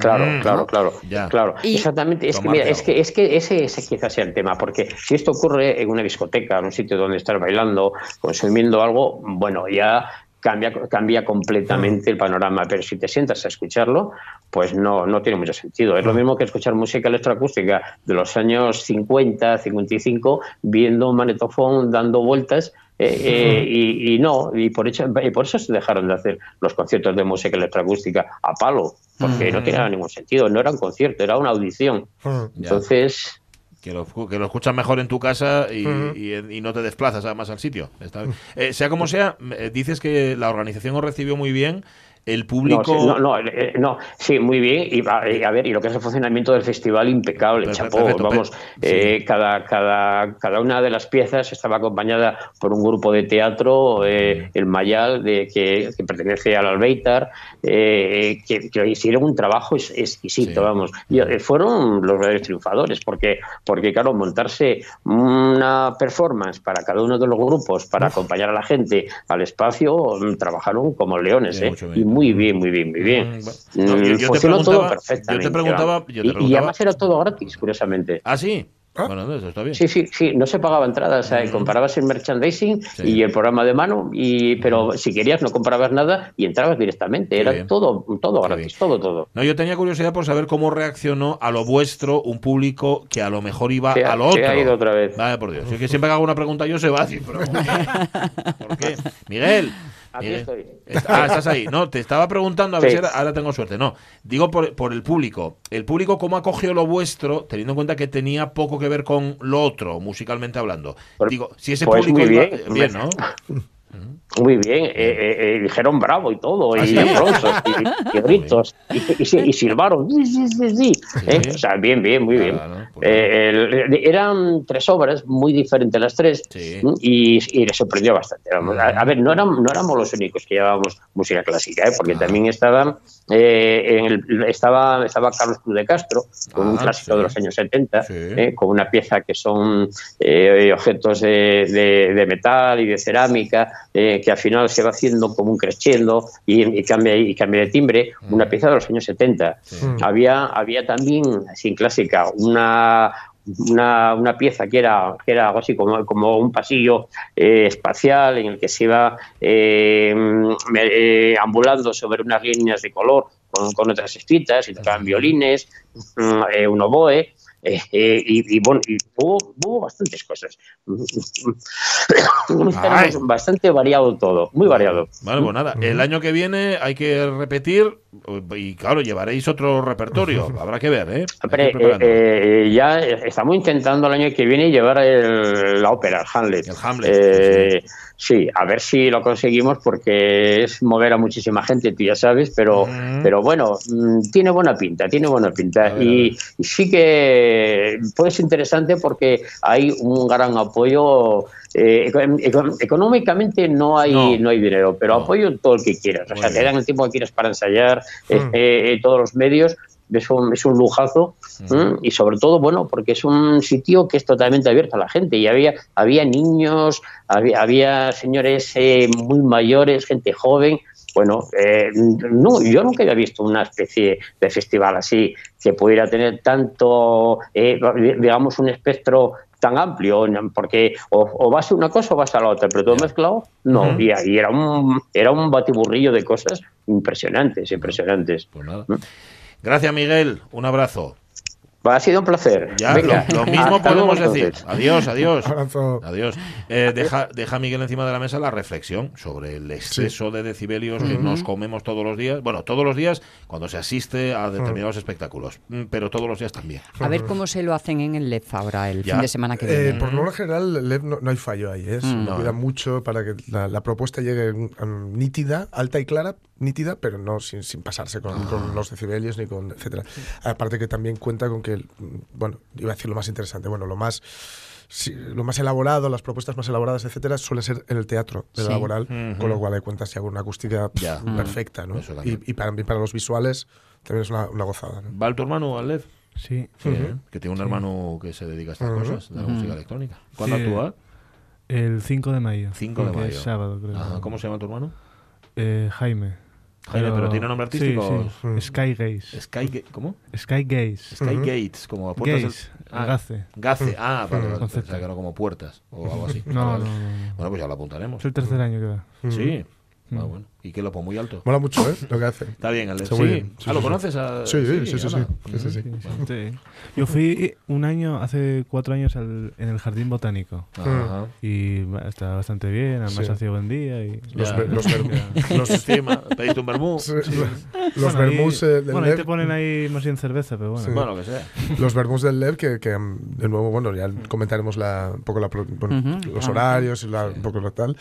Claro, Mm, claro, ¿no? claro, Ya. claro. Y- Exactamente. Es que, mira, es que, es que ese, ese quizás sea el tema, porque si esto ocurre en una discoteca, en un sitio donde estás bailando, consumiendo algo, bueno, ya cambia, cambia completamente el panorama. Pero si te sientas a escucharlo, pues no, no tiene mucho sentido. Es lo mismo que escuchar música electroacústica de los años 50, 55, viendo un manetofón dando vueltas. eh, eh, y, y no, y por, hecho, y por eso se dejaron de hacer los conciertos de música electroacústica a palo, porque no tenía ningún sentido, no era un concierto, era una audición. Ya. Entonces, Que lo, que lo escuchas mejor en tu casa y, y- y no te desplazas además al sitio. Está bien. Eh, sea como sea, dices que la organización os recibió muy bien, el no, público... sí, no, no, eh, no, sí, muy bien. Y, a ver, y lo que es el funcionamiento del festival, impecable, Perfecto, chapó. perfecto, Vamos, eh, cada, cada, cada una de las piezas estaba acompañada por un grupo de teatro, eh, el Mayal, de, que, que pertenece al Albeitar, eh, que, que hicieron un trabajo es- exquisito, Sí. vamos. Y, eh, fueron los verdaderos triunfadores, porque, porque, claro, montarse una performance para cada uno de los grupos, para acompañar a la gente al espacio, mm, trabajaron como leones, Bien, ¿eh? Muy bien, muy bien, muy bien. Mm. No, yo- yo Mm, te todo preguntaba- perfectamente. yo te preguntaba- vamos. yo te Y- y, además era todo gratis, curiosamente. Ah, sí. Bueno, eso está bien. Sí, sí, sí, no se pagaba entrada, o sea, comprabas el merchandising Sí. y el programa de mano, y pero si querías no comprabas nada y entrabas directamente, Qué era bien. todo todo Qué gratis, bien. todo, todo. No, yo tenía curiosidad por saber cómo reaccionó a lo vuestro un público que a lo mejor iba Se ha- a lo se otro. ha ido otra vez. Vaya por Dios. Es que siempre que hago una pregunta yo se va así. ¿Pero por qué? ¿Por qué? Miguel. Aquí Miguel. estoy. Est- Ah, estás ahí. No, te estaba preguntando a ver Sí. si ahora, tengo suerte. No, digo por, por el público. El público, ¿cómo acogió lo vuestro, teniendo en cuenta que tenía poco que ver con lo otro, musicalmente hablando? Pues- digo, si ese pues público muy iba- bien, ¿no? Muy bien, eh, eh, eh, dijeron bravo y todo, ¿Ah, y sí? aplausos, y, y gritos, y, y, silbaron, sí, sí, sí, sí. Eh, O sea, bien, bien, muy bien. Claro, el- eran tres obras muy diferentes las tres y, y les sorprendió bastante. A, a ver, no, eran, no éramos los únicos que llevábamos música clásica, ¿eh? porque también estaban, en el- estaba, estaba Carlos Cruz de Castro, con un Ah, clásico de los años 70, Sí. eh, con una pieza que son objetos de, de- de metal y de cerámica, eh, que al final se va haciendo como un crescendo y, y cambia, y cambia de timbre, una pieza de los años 70. Había, había también, así en clásica, una una, una pieza que era, que era algo así como, como un pasillo eh, espacial en el que se iba eh, eh, ambulando sobre unas líneas de color con, con otras escritas y tocaban violines, mm, eh, un oboe. Eh, eh, y, y bueno, y hubo, hubo bastantes cosas. Bastante variado todo, muy variado. Vale, pues nada, el año que viene hay que repetir y claro, llevaréis otro repertorio. Habrá que ver, ¿eh? Hay que eh, eh, ya estamos intentando el año que viene llevar el- la ópera, el Hamlet. El Hamlet, Eh, sí, a ver si lo conseguimos porque es mover a muchísima gente, tú ya sabes, pero, pero bueno, mm, tiene buena pinta, tiene buena pinta. Y, y sí que puede ser interesante porque hay un gran apoyo. eh, eco- económicamente no hay No. no, hay dinero, pero No. apoyo todo el que quieras. O sea, te dan el tiempo que quieras para ensayar, Mm. eh, todos los medios. Es un, es un lujazo ¿m? y sobre todo, bueno, porque es un sitio que es totalmente abierto a la gente y había, había niños, había, había señores eh, muy mayores, gente joven. Bueno, eh, no, yo nunca había visto una especie de festival así que pudiera tener tanto, eh, digamos, un espectro tan amplio, porque o, o vas a una cosa o vas a la otra, pero todo mezclado, no. Ujú. y, y era un era un batiburrillo de cosas impresionantes, impresionantes. Pues nada. Gracias, Miguel. Un abrazo. Ha sido un placer. Ya, Venga, lo, lo mismo podemos decir. entonces. Adiós, adiós. Adiós. Eh, deja, deja Miguel encima de la mesa la reflexión sobre el exceso de decibelios que nos comemos todos los días. Bueno, todos los días cuando se asiste a determinados espectáculos, Mm, pero todos los días también. A ver cómo se lo hacen en el LEF ahora, el Ya. fin de semana que Eh, viene. por norma general, Lev no, no hay fallo ahí. ¿eh? Se Mm. cuida No. mucho para que la, la propuesta llegue mm, nítida, alta y clara, nítida, pero no sin, sin pasarse con, Ah. con los decibelios ni con etcétera. Aparte que también cuenta con que, el- bueno, iba a decir lo más interesante, bueno, lo más sí, lo más elaborado, las propuestas más elaboradas, etcétera, suele ser en el teatro de Sí. laboral, con lo cual hay cuentas ya con una acústica perfecta, ¿no? Y, para, los visuales también es una, una gozada. ¿no? ¿Va tu hermano al LED? Sí. Bien, Que tiene un hermano que se dedica a estas cosas, de la música electrónica. ¿Cuándo Sí. actúa? El 5 de mayo. 5 de mayo. Es sábado, creo. Ajá, ¿Cómo se llama tu hermano? Eh, Jaime. Jaime, pero ¿tiene nombre artístico? Sí, sí. Sky Gaze. Sky, ¿Cómo? Sky Gaze. Sky Gates, como puertas. Gaze. Ah, Gaze. Gace. Ah, vale, vale. Z. Pensaba que era como puertas o algo así. No, Vale, no, no, no. Bueno, pues ya lo apuntaremos. Es el tercer año que va. Sí. Ah, bueno. ¿Y qué lo pone muy alto? Mola mucho, ¿eh? Lo que hace. Está bien, el Está sí. bien. Sí, ah, ¿lo conoces? A... Sí, sí, sí, sí, sí. ala. Sí, sí, sí. Sí. Yo fui un año, hace cuatro años, al- en el Jardín Botánico. Ajá. Y está bastante bien, además Sí. hacía buen día. Y, Los, los, ver- los, Encima, pediste un vermú. Sí, los Bueno, ahí- vermús eh, del Bueno, ahí te ponen ahí más bien cerveza, pero bueno. Sí. Bueno, que sea. los vermús del Lev que, que, de nuevo bueno ya comentaremos la, un poco la, bueno, Ujú. los horarios y la, un poco lo tal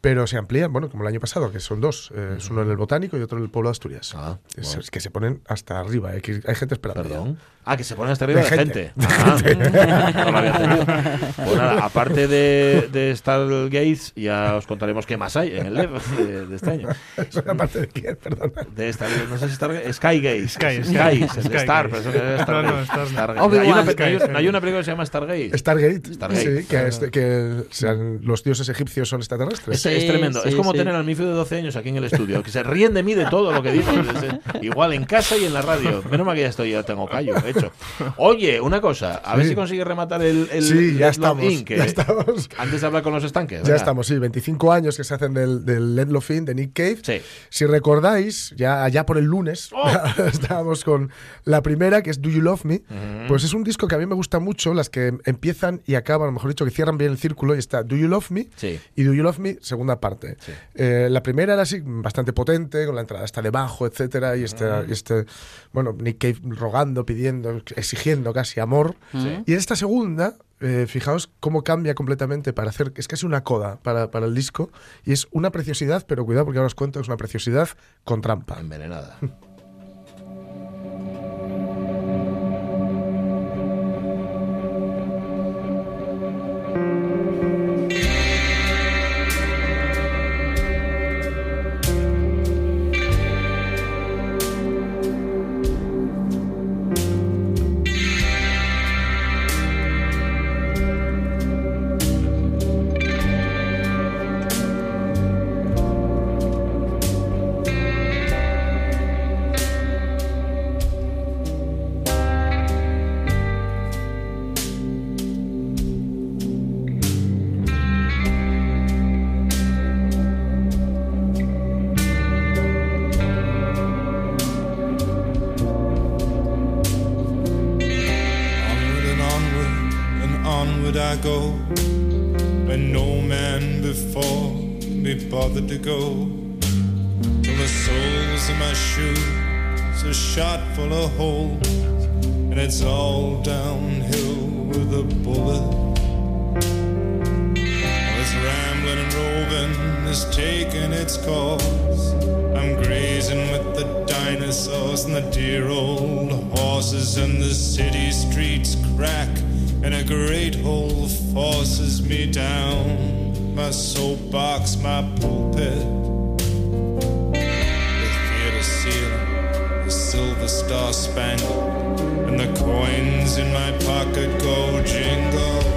pero se amplían bueno como el año pasado que son dos eh, es uno en el botánico y otro en el pueblo de Asturias Ah, es, bueno. es que se ponen hasta arriba eh, que hay gente esperando ya. Perdón. Ah, que se pone hasta arriba de, De gente. gente. Ah, no lo había. Pues nada, aparte de, de Stargates, ya os contaremos qué más hay en el LEV de, de este año. Eso aparte de quién perdona De Star, no sé si Stargate, Skygate. Sky, Sky, Sky. es de Star, pero eso que es No, Stargate. no, Star- Stargate. Hay, una, hay una- hay una película que se llama Stargate. Stargate, Stargate. sí que, es- que sean, los dioses egipcios son extraterrestres Es, es tremendo. sí, es como sí. tener al Mifi de 12 años aquí en el estudio, que se ríen de mí de todo lo que digo. Igual en casa y en la radio. Menos mal que ya estoy, ya tengo callo, hecho. Oye, una cosa, a ver Sí. si consigue rematar el, el sí ya Let's Love estamos In, que ya estamos Antes de hablar con los estanques. ya estamos sí 25 años que se hacen del, del Let Love In de Nick Cave Sí. Si recordáis, ya allá por el lunes ¡Oh! estábamos con la primera, que es Do You Love Me. Pues es un disco que a mí me gusta mucho, las que empiezan y acaban, mejor dicho, que cierran bien el círculo, y está Do You Love Me Sí. y Do You Love Me, segunda parte. Sí. Eh, la primera era así, bastante potente, con la entrada hasta debajo, etcétera, y este, y este, bueno, Nick Cave rogando, pidiendo, exigiendo casi amor. Sí. Y en esta segunda, eh, fijaos cómo cambia completamente para hacer, es casi una coda para, para el disco, y es una preciosidad, pero cuidado porque ahora os cuento, es una preciosidad con trampa. Envenenada. downhill with a bullet. This rambling and roving is taking its course. I'm grazing with the dinosaurs and the dear old horses, and the city streets crack, and a great hole forces me down. My soapbox, my pulpit, the theater ceiling, the silver star spangled, and the coins in my pocket go jingle,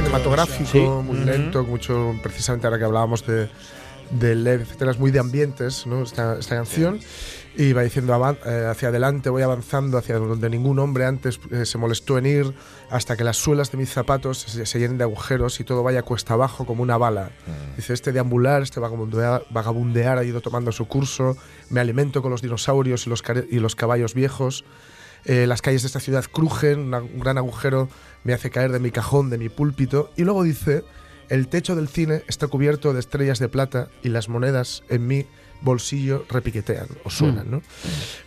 muy cinematográfico, Sí. muy lento, mucho, precisamente ahora que hablábamos de, de LED, etcétera, es muy de ambientes, ¿no? Esta, esta canción. Y va diciendo eh, hacia adelante, voy avanzando hacia donde ningún hombre antes eh, se molestó en ir, hasta que las suelas de mis zapatos se, llenen de agujeros y todo vaya cuesta abajo como una bala. Dice, este deambular, este vagabundear, vagabundear ha ido tomando su curso, me alimento con los dinosaurios y los, y los caballos viejos. Eh, las calles de esta ciudad crujen, una- un gran agujero me hace caer de mi cajón, de mi púlpito. Y luego dice, el techo del cine está cubierto de estrellas de plata y las monedas en mi bolsillo repiquetean o suenan, ¿no?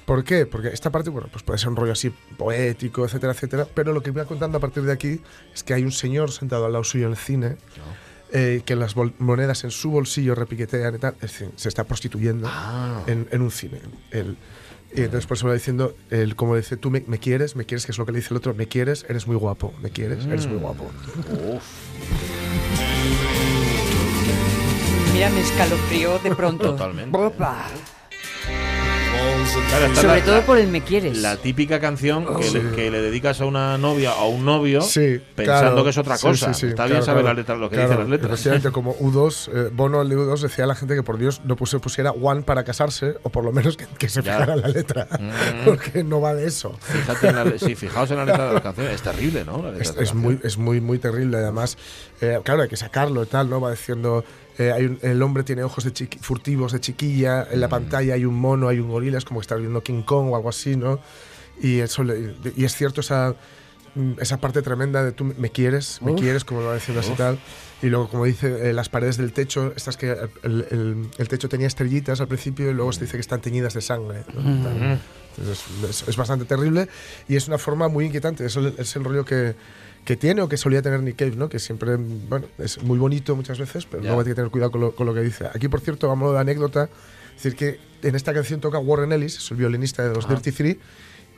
¿Por qué? Porque esta parte, bueno, pues puede ser un rollo así poético, etcétera, etcétera, pero lo que voy contando a partir de aquí es que hay un señor sentado al lado suyo en el cine eh, que las monedas en su bolsillo repiquetean y tal, es decir, se está prostituyendo en, en un cine. El- y entonces por eso me va diciendo, el, como dice, tú me, me quieres, me quieres, que es lo que le dice el otro, me quieres, eres muy guapo, me quieres, eres muy guapo. Mira, me escalofrió de pronto. Totalmente. Opa. Sobre la- todo por el me quieres. La típica canción que, le, que le dedicas a una novia o a un novio Sí, pensando claro. que es otra cosa. sí, sí, Está claro, bien saber claro. las letras, lo que Claro, dicen las letras. Como U2, eh, Bono el de U2 decía a la gente que por Dios no puse- pusiera One para casarse, o por lo menos que, que se Ya. fijara la letra, Mm. porque no va de eso. Fíjate en la sí, fijaos en la letra de la canción. Es terrible, ¿no? La letra Es, de la es muy, es muy, muy terrible. Además, eh, claro, hay que sacarlo y tal, ¿no? Va diciendo, eh, hay un- el hombre tiene ojos de chiqui- furtivos de chiquilla, en la Mm. pantalla hay un mono, hay un gorila, es como que estás viendo King Kong o algo así, ¿no? Y, eso le- y es cierto esa, mm, esa parte tremenda de tú me quieres, me quieres, como lo va diciendo así y tal. Y luego, como dice, eh, las paredes del techo, estas que el, el- el techo tenía estrellitas al principio y luego se dice que están teñidas de sangre. Entonces, es, es bastante terrible y es una forma muy inquietante. Eso es el rollo que, que tiene o que solía tener Nick Cave, ¿no? que siempre bueno, es muy bonito muchas veces, pero Ya. luego hay que tener cuidado con lo, con lo que dice. Aquí, por cierto, vamos de anécdota, es decir que en esta canción toca Warren Ellis, es el violinista de los Dirty Three,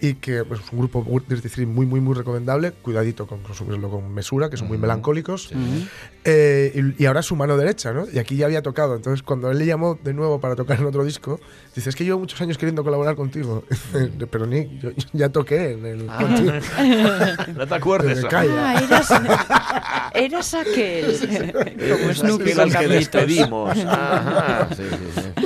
y que pues, es un grupo Dirty Three muy, muy, muy recomendable. Cuidadito con consumirlo con mesura, que son muy melancólicos. Eh, y, y ahora su mano derecha, ¿no? Y aquí ya había tocado. Entonces, cuando él le llamó de nuevo para tocar en otro disco, dice: Es que llevo muchos años queriendo colaborar contigo. Pero Nick, yo, yo ya toqué en el. contigo". No te acuerdes. Ah, eras, eras aquel. Como Snoopy el que despedimos. Ajá, sí, sí, sí.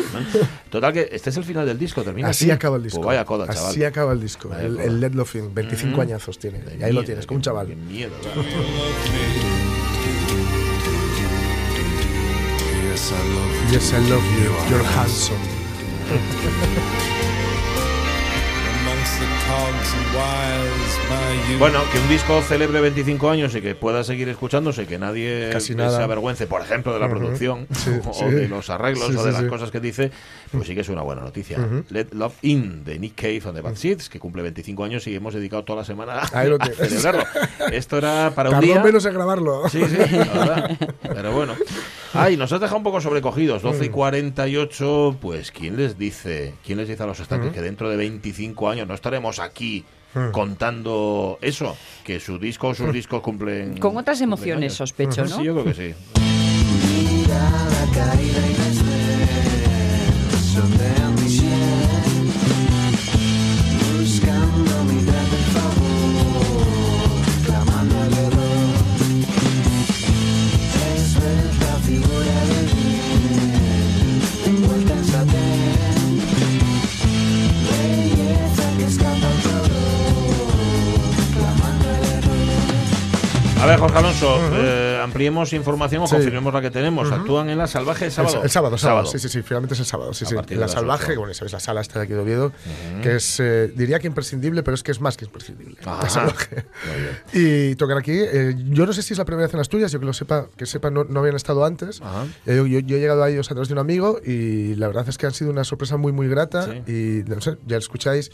Total, que este es el final del disco, termina Así así. acaba el disco. Pues vaya coda, chaval. Así acaba el disco. Vaya el, el Let Love In, 25 añazos tiene. Y ahí lo tienes, como un chaval. Qué miedo. Yes, I love you. Yes, I love you. You're handsome. Bueno, que un disco celebre 25 años y que pueda seguir escuchándose, que nadie Casi se nada. avergüence, por ejemplo, de la producción Sí, o sí. de los arreglos Sí, o de sí, las sí. cosas que dice, pues sí que es una buena noticia. Let Love In de Nick Cave and the Bad Seeds, que cumple 25 años y hemos dedicado toda la semana Ahí lo a celebrarlo. Esto era para un Tardó día. menos en grabarlo. Sí, sí, la verdad. Pero bueno. Ay, nos has dejado un poco sobrecogidos. 12 y 48, pues ¿quién les dice, quién les dice a los estanques que dentro de 25 años no estaremos aquí contando eso? Que su disco o sus discos cumplen. Con otras emociones, sospecho, ¿no? Sí, yo creo que sí. Buscando Jorge Alonso, eh, ampliemos información o Sí. confirmemos la que tenemos. Actúan en la Salvaje el sábado. El, el sábado, sábado, Sí, sí, sí, finalmente es el sábado. Sí, sí. la salvaje, bueno, y sabéis, la sala esta de aquí de Oviedo, que es, eh, diría que imprescindible, pero es que es más que imprescindible. Ajá. La salvaje. Y tocan aquí. eh, yo no sé si es la primera vez en Asturias, yo que lo sepa, que sepa, no, no habían estado antes. Eh, Yo, yo- yo he llegado a ellos a través de un amigo y la verdad es que han sido una sorpresa muy, muy grata. Sí. Y no sé, ya lo escucháis.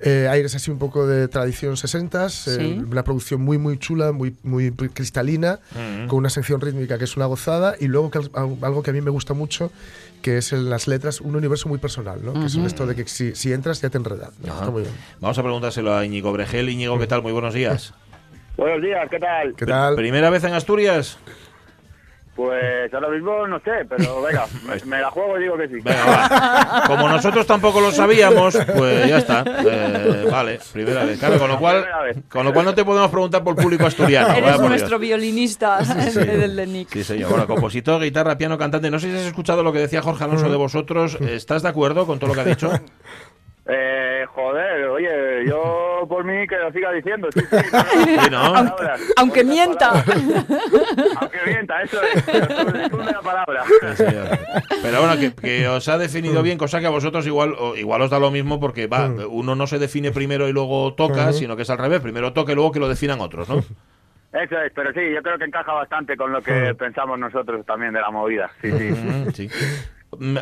Eh, aires así un poco de tradición 60 Sí. una producción muy muy chula, muy muy cristalina, con una sección rítmica que es una gozada y luego que al- algo que a mí me gusta mucho que es en las letras un universo muy personal, ¿no? Que es esto de que si, si entras ya te enredas. ¿no? Ajá. Está muy bien. Vamos a preguntárselo a Íñigo Bregel. Íñigo, ¿qué tal? Muy buenos días. Buenos días, ¿qué tal? ¿Qué tal? ¿Primera vez en Asturias? Pues ahora mismo no sé, pero venga, me, la juego y digo que sí. Venga, va. Como nosotros tampoco lo sabíamos, pues ya está. Eh, vale, primera vez. Claro, con lo cual, con lo cual no te podemos preguntar por público asturiano. Eres Dios. nuestro violinista Sí. del de Nick. Sí, señor. Bueno, compositor, guitarra, piano, cantante. No sé si has escuchado lo que decía Jorge Alonso de vosotros. ¿Estás de acuerdo con todo lo que ha dicho? Eh, joder, oye, yo por mí que lo siga diciendo, sí, sí. Sí, ¿no? Palabras. Aunque mienta. Aunque mienta, eso es. pero Difunde la palabra. Pero bueno, que, que os ha definido bien, cosa que a vosotros igual, o- igual os da lo mismo porque va, uno no se define primero y luego toca, sino que es al revés. Primero toca y luego que lo definan otros, ¿no? Eso es, pero sí, yo creo que encaja bastante con lo que pensamos nosotros también de la movida. Sí, sí. Mm, sí.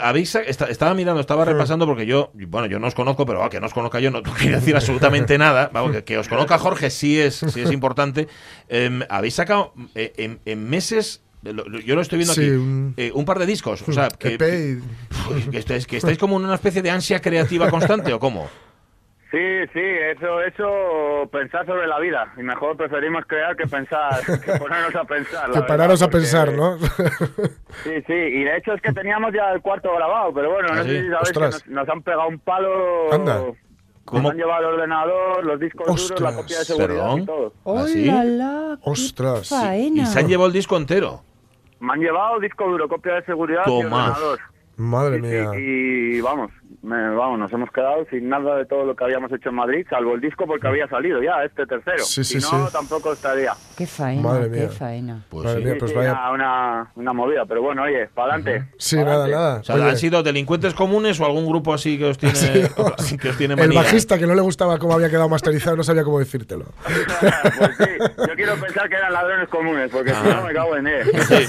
Habéis, esta- estaba mirando, estaba repasando porque yo, bueno, yo no os conozco, pero ah, que no os conozca yo no quiero decir absolutamente nada. Vamos, que, que os conozca Jorge sí es, sí es importante. Em, habéis sacado eh, en, en meses, yo lo estoy viendo Sí, aquí, un- eh, un par de discos. O sea, que, que- que estáis, que estáis como en una especie de ansia creativa constante o cómo? Sí, sí, eso, eso, pensar sobre la vida. Y mejor preferimos crear que pensar, que ponernos a pensar. la que verdad, pararos a pensar, ¿no? Sí, sí, y de hecho es que teníamos ya el cuarto grabado, pero bueno, ¿Ah, no sí? sé si sabéis que nos, nos han pegado un palo. Anda. ¿Cómo? Nos han llevado el ordenador, los discos duros, la Ostras. copia de seguridad Perdón. y todo. ¿Ah, qué Ostras. faena! Y se han llevado el disco entero. Me han llevado disco duro, copia de seguridad y Toma. ordenador. Madre Sí, sí, mía. y vamos, me- vamos, nos hemos quedado sin nada de todo lo que habíamos hecho en Madrid, salvo el disco porque había salido ya, este tercero. Sí, sí, si no, sí. tampoco estaría. ¡Qué faena! Madre ¡Qué faena! Pues Madre sí. mía, Sí, pues sí, vaya. una, una, una movida, pero bueno, oye, para adelante. Sí, nada, nada. O sea, Oye, ¿han sido delincuentes comunes o algún grupo así que os tiene, que os tiene el bajista que no le gustaba cómo había quedado masterizado no sabía cómo decírtelo. pues sí, yo quiero pensar que eran ladrones comunes, porque si no me cago en él. Sí.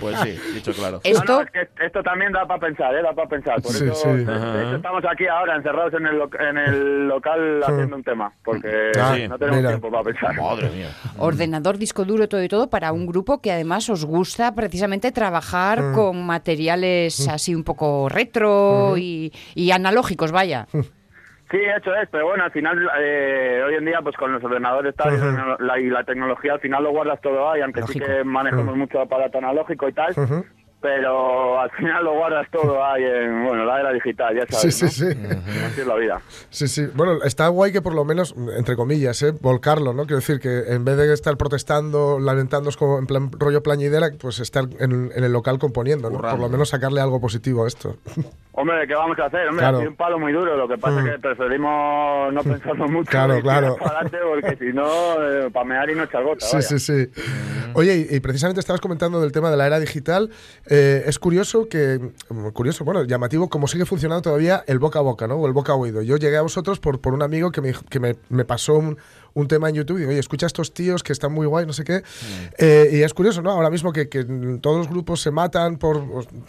Pues sí, dicho claro. No, Esto, no, es que esto también da para pensar, ¿eh? Da para pensar. Por Sí, eso, sí. De- hecho, estamos aquí ahora encerrados en el, lo- en el local haciendo un tema, porque Ah, no tenemos mira. tiempo para pensar. Madre mía. ordenador, disco duro, todo y todo, para un grupo que además os gusta precisamente trabajar Mm. con materiales así un poco retro y, y analógicos, vaya. Sí, eso es, pero bueno, al final, eh, hoy en día, pues con los ordenadores tal, y la- la, y la tecnología, al final lo guardas todo ahí, aunque Lógico. sí que manejamos mucho aparato analógico y tal, pero al final lo guardas todo ahí en, bueno, la era digital, ya Sí, sabes, sí, ¿no? sí. Así es la vida. Sí, sí. Bueno, está guay que por lo menos, entre comillas, ¿eh? volcarlo, ¿no? Quiero decir que en vez de estar protestando, lamentándonos como en plan rollo plañidera, pues estar en, en el local componiendo, ¿no? Por lo menos sacarle algo positivo a esto. Hombre, ¿qué vamos a hacer? Hombre, Claro. ha sido un palo muy duro, lo que pasa es que preferimos no pensarlo mucho Claro, claro. porque si no, eh, pamear y no echar gota, Sí, vaya. sí, sí. Oye, y, y precisamente estabas comentando del tema de la era digital. Eh, es curioso que, mm, curioso, bueno, llamativo, cómo sigue funcionando todavía el boca a boca, ¿no? O el boca a oído. Yo llegué a vosotros por, por un amigo que me, que me, me pasó un, un tema en YouTube y digo, oye, escucha a estos tíos que están muy guay, no sé qué. Eh, y es curioso, ¿no? Ahora mismo que, que todos los grupos se matan por,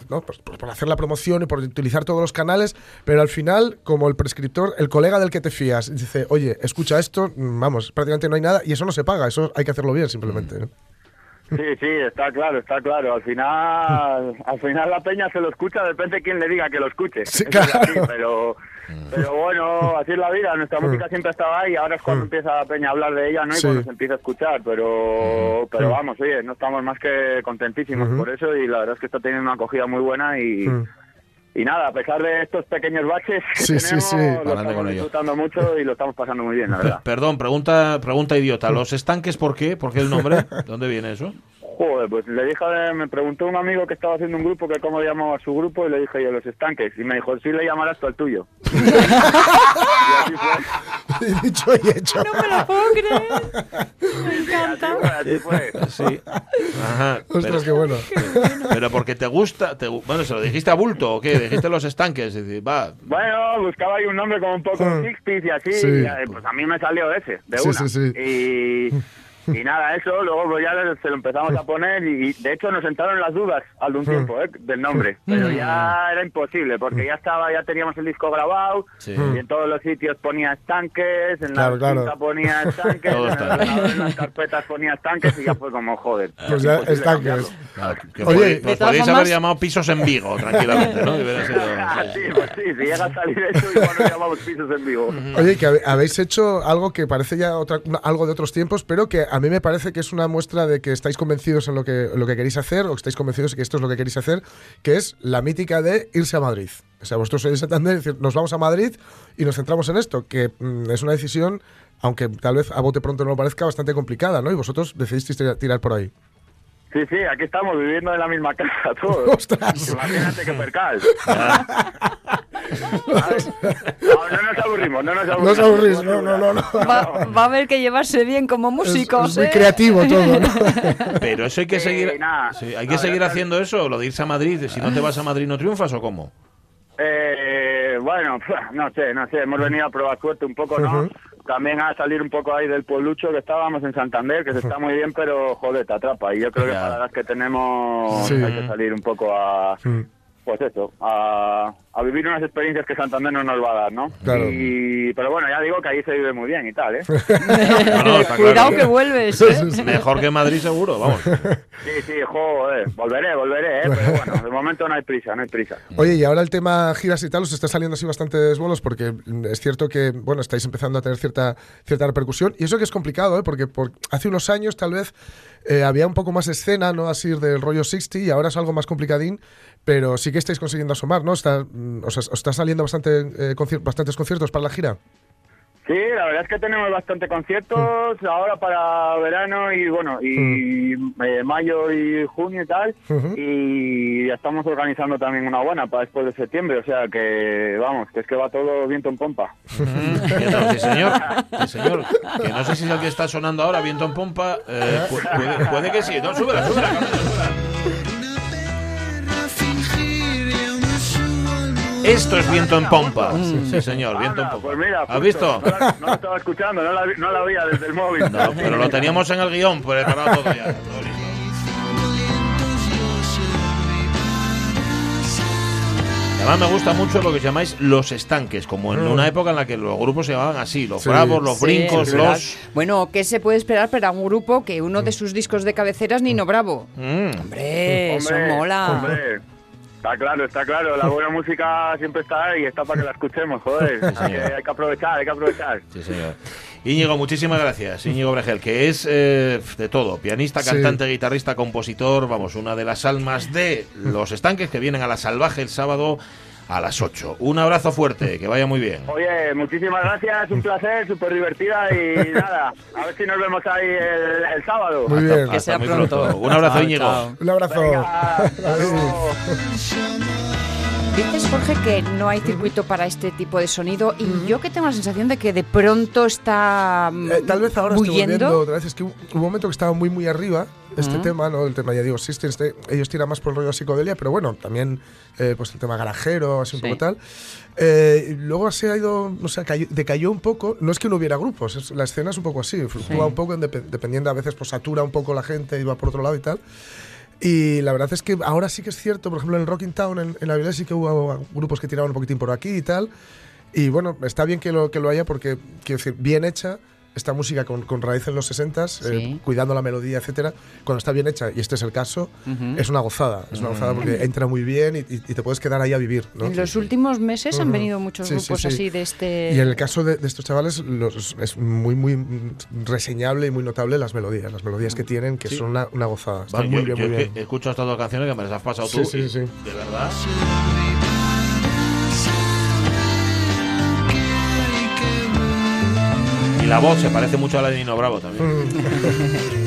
¿no? Pues por, por hacer la promoción y por utilizar todos los canales, pero al final, como el prescriptor, el colega del que te fías, dice, oye, escucha esto, mm, vamos, prácticamente no hay nada y eso no se paga, eso hay que hacerlo bien simplemente. ¿no? Sí, sí, está claro, está claro. Al final, al final la peña se lo escucha, depende de quién le diga que lo escuche. Sí, claro. así, pero, pero bueno, así es la vida. Nuestra música siempre estaba ahí. Ahora es cuando empieza la peña a hablar de ella, ¿no? Y Sí. cuando se empieza a escuchar. Pero, pero vamos, oye, no estamos más que contentísimos por eso y la verdad es que está teniendo una acogida muy buena y. Mm. Y nada, a pesar de estos pequeños baches que Sí, sí, tenemos, sí. lo Adelante estamos disfrutando mucho y lo estamos pasando muy bien, la verdad. Perdón, pregunta, pregunta idiota. ¿Los estanques por qué? ¿Por qué el nombre? ¿De dónde viene eso? Joder, pues le dije, me preguntó un amigo que estaba haciendo un grupo que cómo llamaba su grupo y le dije yo los estanques y me dijo, sí le llamarás tú al tuyo. y así fue. Dicho y hecho. No me lo puedo creer. Me encanta. Así fue. Sí. Ajá. Ostras, pero, qué bueno. pero porque te gusta. te bueno, ¿se lo dijiste a Bulto o qué? ¿Dijiste los estanques? Es decir, va. Bueno, buscaba ahí un nombre como un poco Mm. 60 y así, Sí. y, eh, pues a mí me salió ese, de Sí, una. sí, sí. Y, y nada, eso, luego pues ya se lo empezamos a poner y, y, de hecho nos entraron las dudas al de un Mm. tiempo ¿eh? del nombre, pero ya era imposible porque ya estaba, ya teníamos el disco grabado Sí. y en todos los sitios ponía estanques, en Claro, la claro. ponía estanques, en, el en las carpetas ponía estanques y ya fue como joder. Pues ya estanques. Claro, que Oye, podéis- todas podéis haber llamado pisos en Vigo, tranquilamente, ¿no? Sido- Ah, sí, pues sí, si llega a salir eso, igual nos llamamos pisos en vivo. Oye, que habéis hecho algo que parece ya otra, algo de otros tiempos, pero que a mí me parece que es una muestra de que estáis convencidos en lo que, lo que queréis hacer, o que estáis convencidos de que esto es lo que queréis hacer, que es la mítica de irse a Madrid. O sea, vosotros sois de Santander, decir, nos vamos a Madrid y nos centramos en esto, que mm, es una decisión, aunque tal vez a bote pronto no lo parezca, bastante complicada, ¿no? Y vosotros decidisteis tirar por ahí. Sí, sí, aquí estamos viviendo en la misma casa todos. ¡Ostras! Imagínate que percal. no, no nos aburrimos, no nos No aburrimos. os aburrís, no, no, no. no. Va, va a haber que llevarse bien como músicos. es muy ¿eh? creativo todo, ¿no? Pero eso hay que seguir. nada. sí, hay que seguir haciendo eso, lo de irse a Madrid. Si no te vas a Madrid, ¿no triunfas o cómo? Eh, bueno, no sé, no sé, hemos venido a probar suerte un poco, ¿no? También a salir un poco ahí del pueblucho que estábamos en Santander, que se está muy bien, pero joder, te atrapa. Y yo creo que para las que tenemos Sí. hay que salir un poco a, pues eso, a, a vivir unas experiencias que Santander no nos va a dar, ¿no? Claro. Y, pero bueno, ya digo que ahí se vive muy bien y tal, ¿eh? No, no, está Cuidado claro. que vuelves. ¿eh? Mejor que Madrid, seguro, vamos. Sí, sí, joder, volveré, volveré, ¿eh? Pero bueno, de momento no hay prisa, no hay prisa. Oye, y ahora el tema giras y tal os está saliendo así bastantes bolos porque es cierto que, bueno, estáis empezando a tener cierta, cierta repercusión y eso que es complicado, ¿eh? Porque por, hace unos años tal vez eh, había un poco más escena, ¿no? Así del rollo 60 y ahora es algo más complicadín, pero sí que estáis consiguiendo asomar, ¿no? Está, mm, os, os está saliendo bastante, eh, bastantes conciertos para la gira. Sí, la verdad es que tenemos bastante conciertos ahora para verano y bueno, y eh, mayo y junio y tal. Y ya estamos organizando también una buena para después de septiembre, o sea que vamos, que es que va todo viento en pompa. ¿Qué tal? Sí, señor. Sí, señor. Que no sé si es el que está sonando ahora, viento en pompa. eh, pu- puede, puede que sí. No, súbela, súbela, súbela. Esto es viento en pompa. Sí, señor, viento en pompa. pues mira, ¿Has visto? No la, no la estaba escuchando, no la, no la veía desde el móvil. No, pero lo teníamos en el guion, preparado todo ya. todo listo. Además me gusta mucho lo que llamáis los estanques, como en una época en la que los grupos se llamaban así, los Sí. bravos, los Sí, brincos, los... Bueno, ¿qué se puede esperar para un grupo que uno de sus discos de cabecera es Nino Bravo? Mm. Hombre, eso Hombre, mola. hombre. Está claro, está claro. La buena música siempre está ahí y está para que la escuchemos, joder. Hay que, hay que aprovechar, hay que aprovechar. Sí, señor. Íñigo, muchísimas gracias. Íñigo Bregel, que es eh, de todo, pianista, Sí. cantante, guitarrista, compositor, vamos, una de las almas de Los Estanques que vienen a la Salvaje el sábado a las 8. Un abrazo fuerte, que vaya muy bien. Oye, muchísimas gracias, un placer, súper divertida y nada, a ver si nos vemos ahí el, el sábado. Muy bien. Que sea muy pronto. Un abrazo, Íñigo. Un abrazo. Venga. Dices, Jorge, que no hay circuito para este tipo de sonido y yo que tengo la sensación de que de pronto está mm, Eh, tal vez ahora estoy volviendo otra vez. Es que hubo hubo un momento que estaba muy, muy arriba este tema, ¿no? El tema, ya digo, System, este, ellos tiran más por el rollo psicodelia, pero bueno, también eh, pues el tema garajero, así un Sí. poco tal. Eh, luego se ha ido, no sé, cayó- decayó un poco. No es que no hubiera grupos, es- la escena es un poco así, fluctúa un poco, dependiendo a veces, pues satura un poco la gente y va por otro lado y tal. Y la verdad es que ahora sí que es cierto, por ejemplo, en Rocking Town, en, la sí que hubo grupos que tiraban un poquitín por aquí y tal. Y bueno, está bien que lo, que lo haya porque, quiero decir, bien hecha, esta música con, con raíz en los 60 Sí. cuidando la melodía, etcétera, cuando está bien hecha, y este es el caso, Ujú. es una gozada. Es una gozada porque entra muy bien y, y- y te puedes quedar ahí a vivir. ¿no? En los últimos meses han Ujú. venido muchos Sí, sí, grupos sí. así de este... Y en el caso de, de estos chavales los- es muy, muy reseñable y muy notable las melodías, las melodías que tienen, que Sí. son una, una gozada. Están Bueno, muy yo, bien, yo muy bien. he escuchado estas dos canciones que me las has pasado Sí, tú. sí, y, sí. De verdad. La voz se parece mucho a la de Nino Bravo también.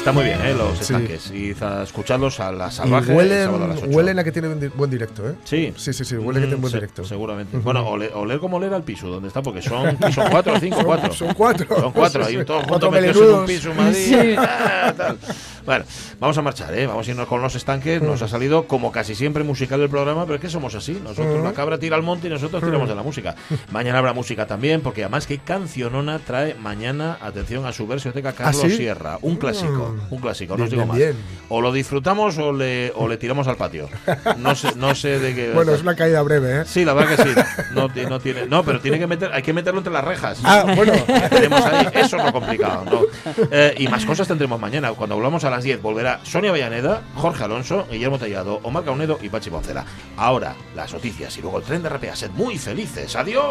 Está muy bien, ¿eh? Los Sí. estanques. Y a escucharlos a la Y salvaje. el sábado a las huelen, ocho. huelen a que tiene buen, di- buen directo, ¿eh? Sí. Sí, sí, sí, huele que tiene Mm, buen se- directo. Seguramente. Bueno, oler, oler como oler al piso, donde está, porque son, son cuatro o cinco, cuatro. son cuatro. Son cuatro, Sí, sí. todos Cuatro juntos metidos en un piso Madrid. Sí. ah, tal. Bueno, vamos a marchar, ¿eh? Vamos a irnos con los estanques. Nos ha salido, como casi siempre, musical el programa, pero es que somos así. Nosotros, Mm. la cabra tira al monte y nosotros tiramos de la música. Mañana habrá música también, porque además que cancionona trae mañana, atención, a su versioteca Carlos ¿Ah, sí? Sierra. Un clásico, Un clásico, no os digo más. O lo disfrutamos o le, o le tiramos al patio. No sé, no sé de qué. Bueno, es una caída breve, ¿eh? Sí, la verdad que sí. No, no tiene, no, pero tiene que meter, hay que meterlo entre las rejas. Ah, bueno. Tenemos ahí, eso es lo complicado. ¿no? Eh, y más cosas tendremos mañana. Cuando volvamos a las 10 volverá Sonia Vallaneda, Jorge Alonso, Guillermo Tellado, Omar Caunedo y Pachi Poncela. Ahora, las noticias y luego el tren de RPA. Sed muy felices. ¡Adiós!